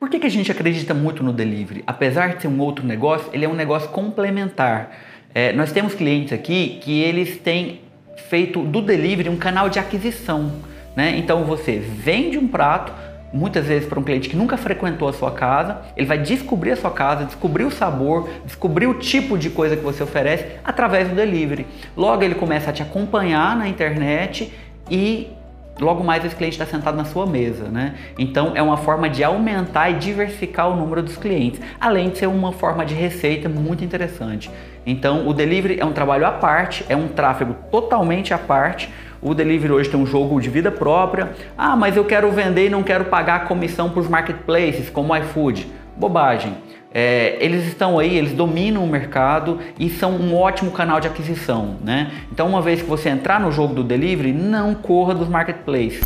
Por que, que a gente acredita muito no delivery? Apesar de ser um outro negócio, ele é um negócio complementar. É, nós temos clientes aqui que eles têm feito do delivery um canal de aquisição. Né? Então você vende um prato, muitas vezes para um cliente que nunca frequentou a sua casa, ele vai descobrir a sua casa, descobrir o sabor, descobrir o tipo de coisa que você oferece através do delivery. Logo ele começa a te acompanhar na internet e logo mais esse cliente está sentado na sua mesa, né? Então é uma forma de aumentar e diversificar o número dos clientes, além de ser uma forma de receita muito interessante. Então o delivery é um trabalho à parte, é um tráfego totalmente à parte. O delivery hoje tem um jogo de vida própria. Ah, mas eu quero vender e não quero pagar comissão para os marketplaces, como o iFood. Bobagem. É, eles estão aí, eles dominam o mercado e são um ótimo canal de aquisição, né? Então, uma vez que você entrar no jogo do delivery, não corra dos marketplaces.